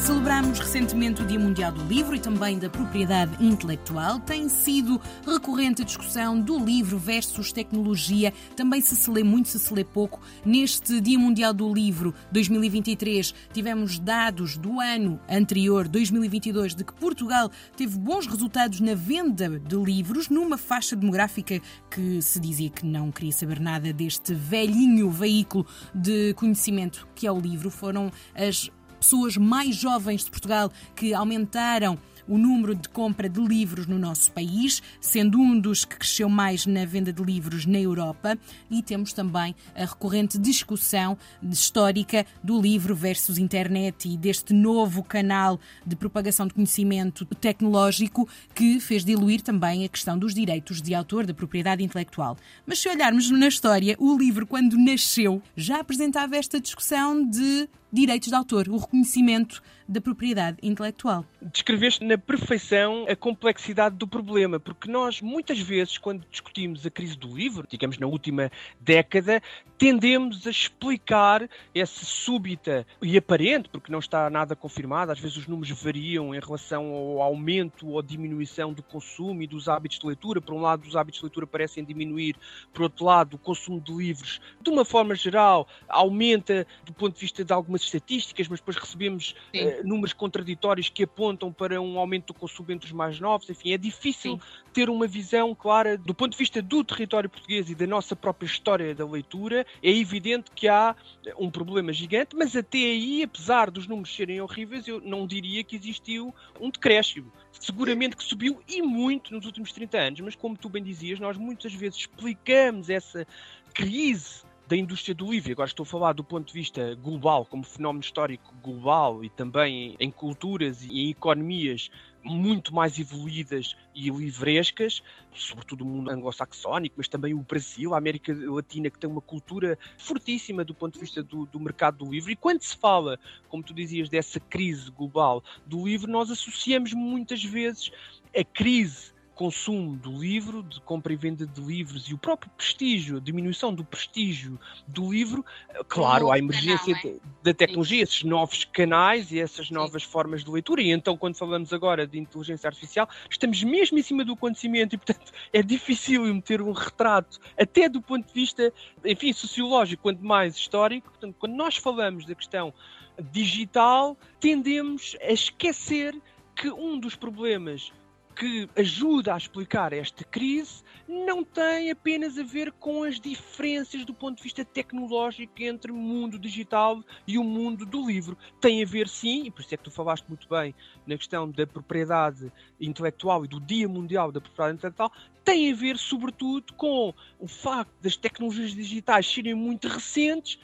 Celebramos recentemente o Dia Mundial do Livro e também da propriedade intelectual. Tem sido recorrente a discussão do livro versus tecnologia. Também se se lê muito, se se lê pouco. Neste Dia Mundial do Livro 2023, tivemos dados do ano anterior, 2022, de que Portugal teve bons resultados na venda de livros, numa faixa demográfica que se dizia que não queria saber nada deste velhinho veículo de conhecimento que é o livro. Foram as pessoas mais jovens de Portugal que aumentaram o número de compra de livros no nosso país, sendo um dos que cresceu mais na venda de livros na Europa, e temos também a recorrente discussão histórica do livro versus internet e deste novo canal de propagação de conhecimento tecnológico que fez diluir também a questão dos direitos de autor, da propriedade intelectual. Mas se olharmos na história, o livro, quando nasceu, já apresentava esta discussão de direitos de autor, o reconhecimento da propriedade intelectual. Descreveste na perfeição a complexidade do problema, porque nós muitas vezes, quando discutimos a crise do livro, digamos na última década, tendemos a explicar essa súbita e aparente, porque não está nada confirmado, às vezes os números variam em relação ao aumento ou diminuição do consumo e dos hábitos de leitura. Por um lado, os hábitos de leitura parecem diminuir, por outro lado, o consumo de livros, de uma forma geral, aumenta do ponto de vista de algumas algumas estatísticas, mas depois recebemos uh, números contraditórios que apontam para um aumento do consumo entre os mais novos. Enfim, é difícil Sim. ter uma visão clara do ponto de vista do território português e da nossa própria história da leitura. É evidente que há um problema gigante, mas até aí, apesar dos números serem horríveis, eu não diria que existiu um decréscimo. Seguramente que subiu e muito nos últimos 30 anos, mas como tu bem dizias, nós muitas vezes explicamos essa crise da indústria do livro. Agora estou a falar do ponto de vista global, como fenómeno histórico global e também em culturas e em economias muito mais evoluídas e livrescas, sobretudo o mundo anglo-saxónico, mas também o Brasil, a América Latina, que tem uma cultura fortíssima do ponto de vista do, do, mercado do livro. E quando se fala, como tu dizias, dessa crise global do livro, nós associamos muitas vezes a crise consumo do livro, de compra e venda de livros e o próprio prestígio, a diminuição do prestígio do livro, claro, a emergência canal, é? da tecnologia, esses novos canais e essas novas Sim. formas de leitura. E então, quando falamos agora de inteligência artificial, estamos mesmo em cima do acontecimento e, portanto, é difícil meter um retrato, até do ponto de vista, enfim, sociológico, quanto mais histórico. Portanto, quando nós falamos da questão digital, tendemos a esquecer que um dos problemas que ajuda a explicar esta crise não tem apenas a ver com as diferenças do ponto de vista tecnológico entre o mundo digital e o mundo do livro. Tem a ver, sim, e por isso é que tu falaste muito bem na questão da propriedade intelectual e do Dia Mundial da Propriedade Intelectual, tem a ver, sobretudo, com o facto das tecnologias digitais serem muito recentes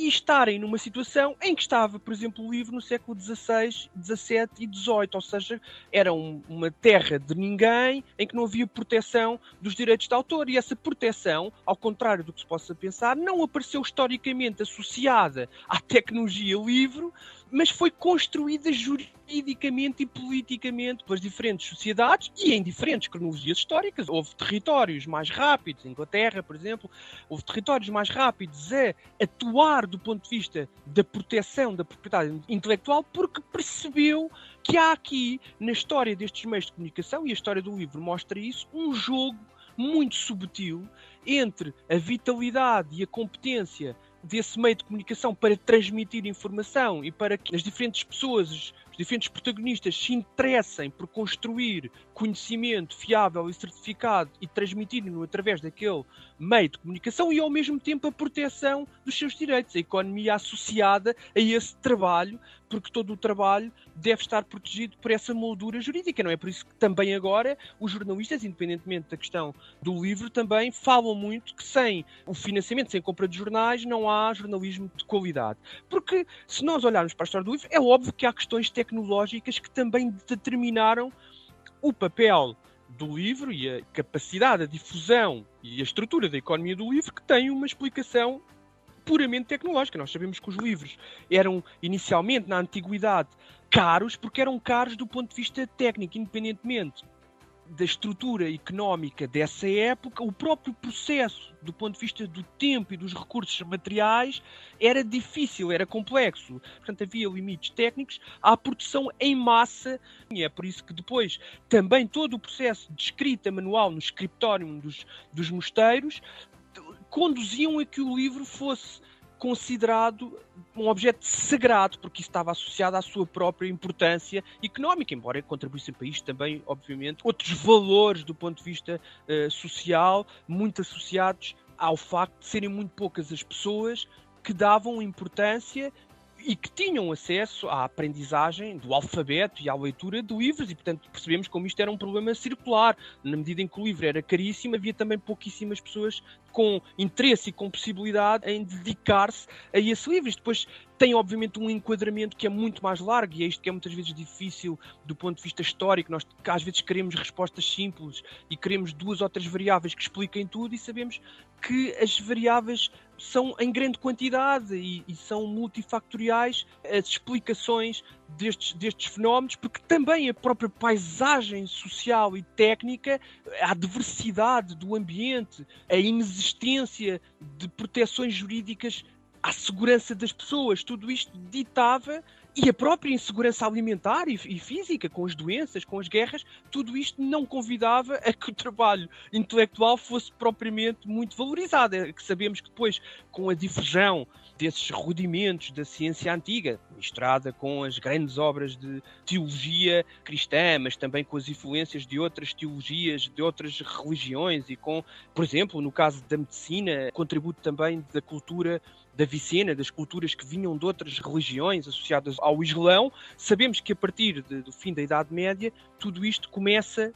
e estarem numa situação em que estava, por exemplo, o livro no século XVI, XVII e XVIII, ou seja, era um, uma terra de ninguém em que não havia proteção dos direitos de autor. E essa proteção, ao contrário do que se possa pensar, não apareceu historicamente associada à tecnologia livro, mas foi construída juridicamente e politicamente pelas diferentes sociedades e em diferentes cronologias históricas. Houve territórios mais rápidos, Inglaterra, por exemplo, houve territórios mais rápidos a atuar do ponto de vista da proteção da propriedade intelectual porque percebeu que há aqui, na história destes meios de comunicação, e a história do livro mostra isso, um jogo muito subtil entre a vitalidade e a competência desse meio de comunicação para transmitir informação e para que as diferentes pessoas, diferentes protagonistas se interessem por construir conhecimento fiável e certificado e transmitirem-no através daquele meio de comunicação e ao mesmo tempo a proteção dos seus direitos, a economia associada a esse trabalho, porque todo o trabalho deve estar protegido por essa moldura jurídica, não é? Por isso que também agora os jornalistas, independentemente da questão do livro, também falam muito que sem o financiamento, sem compra de jornais, não há jornalismo de qualidade. Porque se nós olharmos para a história do livro, é óbvio que há questões tecnológicas que também determinaram o papel do livro e a capacidade, a difusão e a estrutura da economia do livro que tem uma explicação puramente tecnológica. Nós sabemos que os livros eram inicialmente na antiguidade caros porque eram caros do ponto de vista técnico, independentemente da estrutura económica dessa época, o próprio processo, do ponto de vista do tempo e dos recursos materiais, era difícil, era complexo. Portanto, havia limites técnicos à produção em massa. E é por isso que depois também todo o processo de escrita manual no escritório dos, dos mosteiros conduziam a que o livro fosse considerado um objeto sagrado, porque isso estava associado à sua própria importância económica, embora contribuísse para isto também, obviamente, outros valores do ponto de vista uh, social, muito associados ao facto de serem muito poucas as pessoas que davam importância e que tinham acesso à aprendizagem do alfabeto e à leitura de livros, e portanto percebemos como isto era um problema circular. Na medida em que o livro era caríssimo, havia também pouquíssimas pessoas com interesse e com possibilidade em dedicar-se a esse livro. Isto depois tem, obviamente, um enquadramento que é muito mais largo e é isto que é muitas vezes difícil do ponto de vista histórico. Nós, às vezes, queremos respostas simples e queremos duas ou três variáveis que expliquem tudo e sabemos que as variáveis são em grande quantidade e, e, são multifactoriais as explicações destes, destes fenómenos, porque também a própria paisagem social e técnica, a diversidade do ambiente, a inexistência de proteções jurídicas à segurança das pessoas, tudo isto ditava e a própria insegurança alimentar e, física, com as doenças, com as guerras, tudo isto não convidava a que o trabalho intelectual fosse propriamente muito valorizado. É que sabemos que depois, com a difusão desses rudimentos da ciência antiga, misturada com as grandes obras de teologia cristã, mas também com as influências de outras teologias, de outras religiões e com, por exemplo, no caso da medicina, contributo também da cultura da Vicena, das culturas que vinham de outras religiões associadas ao Islão, sabemos que a partir de, do fim da Idade Média tudo isto começa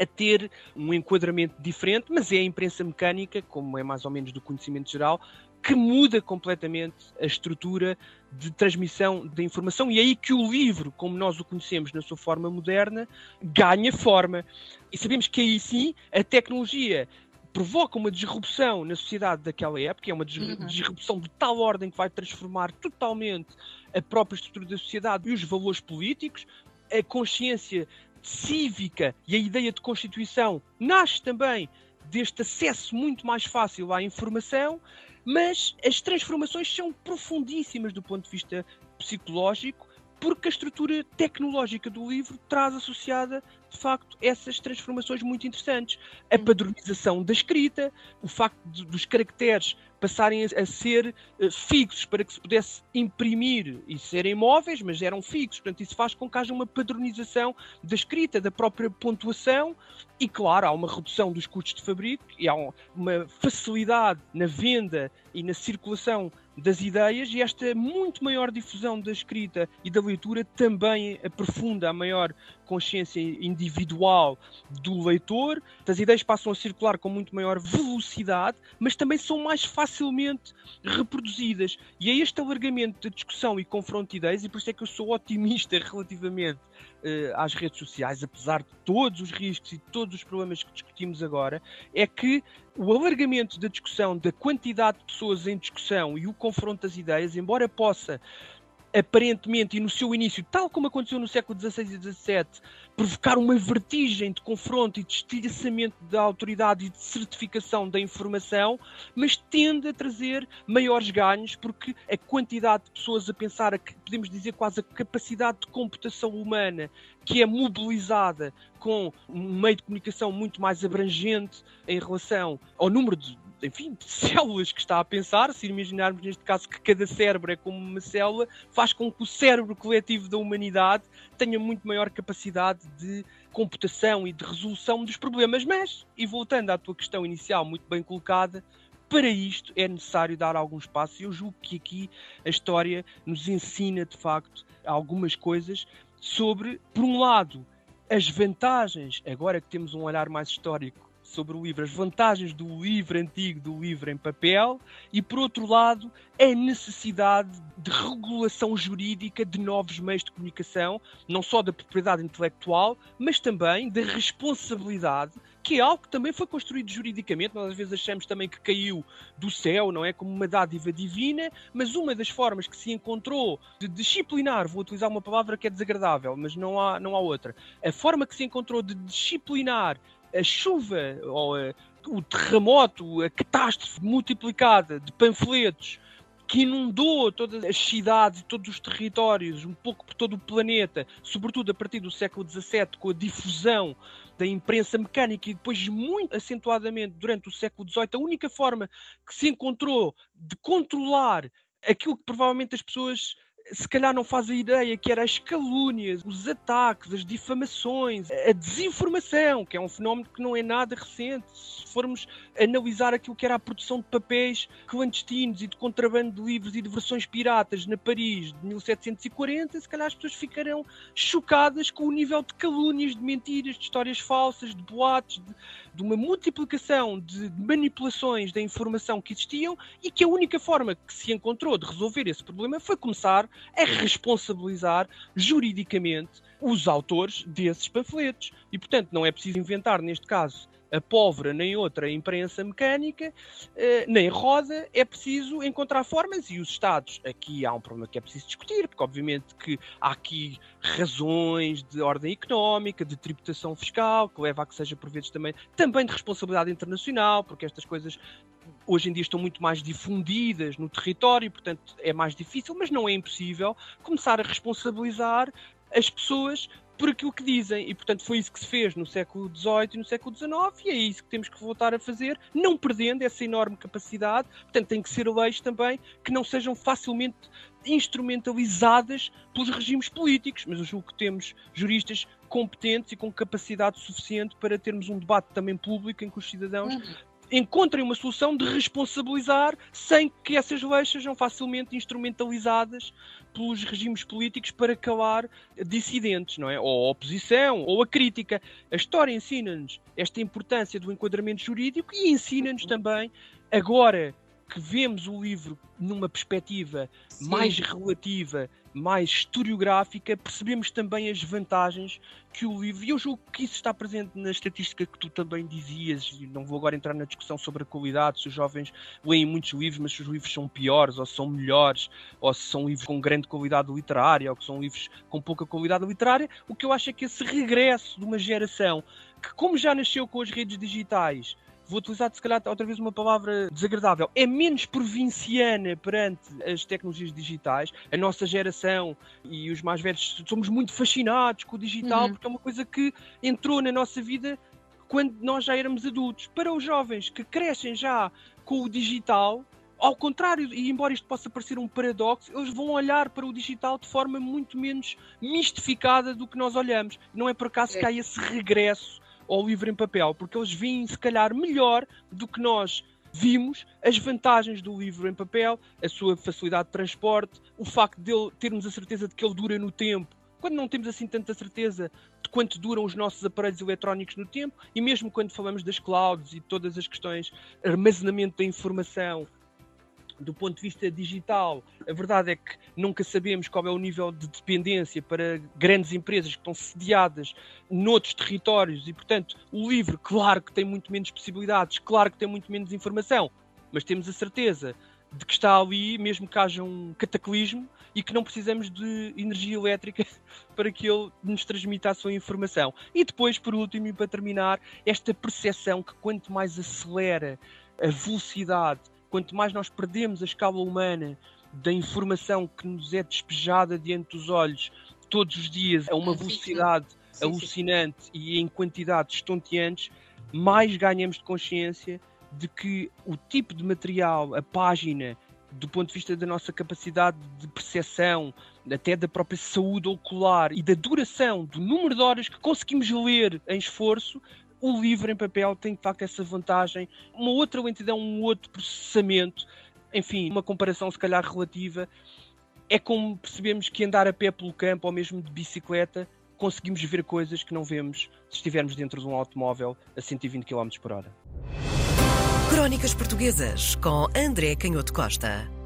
a ter um enquadramento diferente, mas é a imprensa mecânica, como é mais ou menos do conhecimento geral, que muda completamente a estrutura de transmissão da informação e é aí que o livro, como nós o conhecemos na sua forma moderna, ganha forma. E sabemos que aí sim a tecnologia provoca uma disrupção na sociedade daquela época, é uma uhum. disrupção de tal ordem que vai transformar totalmente a própria estrutura da sociedade e os valores políticos, a consciência cívica e a ideia de Constituição nasce também deste acesso muito mais fácil à informação, mas as transformações são profundíssimas do ponto de vista psicológico, porque a estrutura tecnológica do livro traz associada de facto, essas transformações muito interessantes. A uhum. padronização da escrita, o facto de, dos caracteres passarem a, a ser uh, fixos para que se pudesse imprimir e serem móveis, mas eram fixos. Portanto, isso faz com que haja uma padronização da escrita, da própria pontuação e, claro, há uma redução dos custos de fabrico e há uma facilidade na venda e na circulação das ideias e esta muito maior difusão da escrita e da leitura também aprofunda a maior consciência individual do leitor, as ideias passam a circular com muito maior velocidade, mas também são mais facilmente reproduzidas. E é este alargamento da discussão e confronto de ideias, e por isso é que eu sou otimista relativamente uh, às redes sociais, apesar de todos os riscos e todos os problemas que discutimos agora, é que o alargamento da discussão, da quantidade de pessoas em discussão e o confronto das ideias, embora possa aparentemente e no seu início, tal como aconteceu no século XVI e XVII, provocar uma vertigem de confronto e de estilhaçamento da autoridade e de certificação da informação, mas tende a trazer maiores ganhos porque a quantidade de pessoas a pensar, a, podemos dizer quase a capacidade de computação humana que é mobilizada com um meio de comunicação muito mais abrangente em relação ao número de enfim, células que está a pensar, se imaginarmos neste caso que cada cérebro é como uma célula, faz com que o cérebro coletivo da humanidade tenha muito maior capacidade de computação e de resolução dos problemas. Mas, e voltando à tua questão inicial, muito bem colocada, para isto é necessário dar alguns passos. Eu julgo que aqui a história nos ensina, de facto, algumas coisas sobre, por um lado, as vantagens, agora que temos um olhar mais histórico sobre o livro, as vantagens do livro antigo, do livro em papel, e por outro lado, a necessidade de regulação jurídica de novos meios de comunicação, não só da propriedade intelectual, mas também da responsabilidade, que é algo que também foi construído juridicamente. Nós às vezes achamos também que caiu do céu, não é? Como uma dádiva divina, mas uma das formas que se encontrou de disciplinar, vou utilizar uma palavra que é desagradável, mas não há, não há outra, a forma que se encontrou de disciplinar a chuva ou a, o terremoto, a catástrofe multiplicada de panfletos que inundou todas as cidades e todos os territórios, um pouco por todo o planeta, sobretudo a partir do século XVII, com a difusão da imprensa mecânica e depois muito acentuadamente durante o século XVIII, a única forma que se encontrou de controlar aquilo que provavelmente as pessoas se calhar não faz a ideia que era as calúnias, os ataques, as difamações, a desinformação, que é um fenómeno que não é nada recente. Se formos analisar aquilo que era a produção de papéis clandestinos e de contrabando de livros e de versões piratas na Paris de 1740, se calhar as pessoas ficarão chocadas com o nível de calúnias, de mentiras, de histórias falsas, de boatos, de, de uma multiplicação de manipulações da informação que existiam e que a única forma que se encontrou de resolver esse problema foi começar a responsabilizar juridicamente os autores desses panfletos. E, portanto, não é preciso inventar, neste caso, a pólvora nem outra imprensa mecânica, eh, nem roda, é preciso encontrar formas e os Estados, aqui há um problema que é preciso discutir, porque obviamente que há aqui razões de ordem económica, de tributação fiscal, que leva a que seja por vezes também, também de responsabilidade internacional, porque estas coisas hoje em dia estão muito mais difundidas no território, portanto é mais difícil, mas não é impossível começar a responsabilizar as pessoas por aquilo que dizem. E, portanto, foi isso que se fez no século XVIII e no século XIX, e é isso que temos que voltar a fazer, não perdendo essa enorme capacidade. Portanto, tem que ser leis também que não sejam facilmente instrumentalizadas pelos regimes políticos. Mas eu julgo que temos juristas competentes e com capacidade suficiente para termos um debate também público em que os cidadãos uhum encontrem uma solução de responsabilizar sem que essas leis sejam facilmente instrumentalizadas pelos regimes políticos para calar dissidentes, não é? Ou a oposição, ou a crítica. A história ensina-nos esta importância do enquadramento jurídico e ensina-nos também, agora que vemos o livro numa perspectiva Sim. mais relativa, mais historiográfica, percebemos também as vantagens que o livro, e eu julgo que isso está presente na estatística que tu também dizias, e não vou agora entrar na discussão sobre a qualidade, se os jovens leem muitos livros, mas se os livros são piores, ou são melhores, ou se são livros com grande qualidade literária, ou que são livros com pouca qualidade literária, o que eu acho é que esse regresso de uma geração que, como já nasceu com as redes digitais, vou utilizar se calhar outra vez uma palavra desagradável, é menos provinciana perante as tecnologias digitais. A nossa geração e os mais velhos somos muito fascinados com o digital uhum. porque é uma coisa que entrou na nossa vida quando nós já éramos adultos. Para os jovens que crescem já com o digital, ao contrário, e embora isto possa parecer um paradoxo, eles vão olhar para o digital de forma muito menos mistificada do que nós olhamos. Não é por acaso é. que há esse regresso ao livro em papel, porque eles veem, se calhar, melhor do que nós vimos as vantagens do livro em papel, a sua facilidade de transporte, o facto de termos a certeza de que ele dura no tempo, quando não temos assim tanta certeza de quanto duram os nossos aparelhos eletrónicos no tempo, e mesmo quando falamos das clouds e todas as questões armazenamento da informação do ponto de vista digital, a verdade é que nunca sabemos qual é o nível de dependência para grandes empresas que estão sediadas noutros territórios e, portanto, o livro, claro que tem muito menos possibilidades, claro que tem muito menos informação, mas temos a certeza de que está ali, mesmo que haja um cataclismo e que não precisamos de energia elétrica para que ele nos transmita a sua informação. E depois, por último e para terminar, esta percepção que quanto mais acelera a velocidade quanto mais nós perdemos a escala humana da informação que nos é despejada diante dos olhos todos os dias a uma velocidade sim, sim. alucinante sim, e em quantidades estonteantes, mais ganhamos de consciência de que o tipo de material, a página, do ponto de vista da nossa capacidade de percepção, até da própria saúde ocular e da duração do número de horas que conseguimos ler em esforço, o livro em papel tem de facto essa vantagem, uma outra lentidão, um outro processamento, enfim, uma comparação se calhar relativa. É como percebemos que andar a pé pelo campo ou mesmo de bicicleta conseguimos ver coisas que não vemos se estivermos dentro de um automóvel a 120 km por hora. Crónicas Portuguesas com André Canhoto Costa.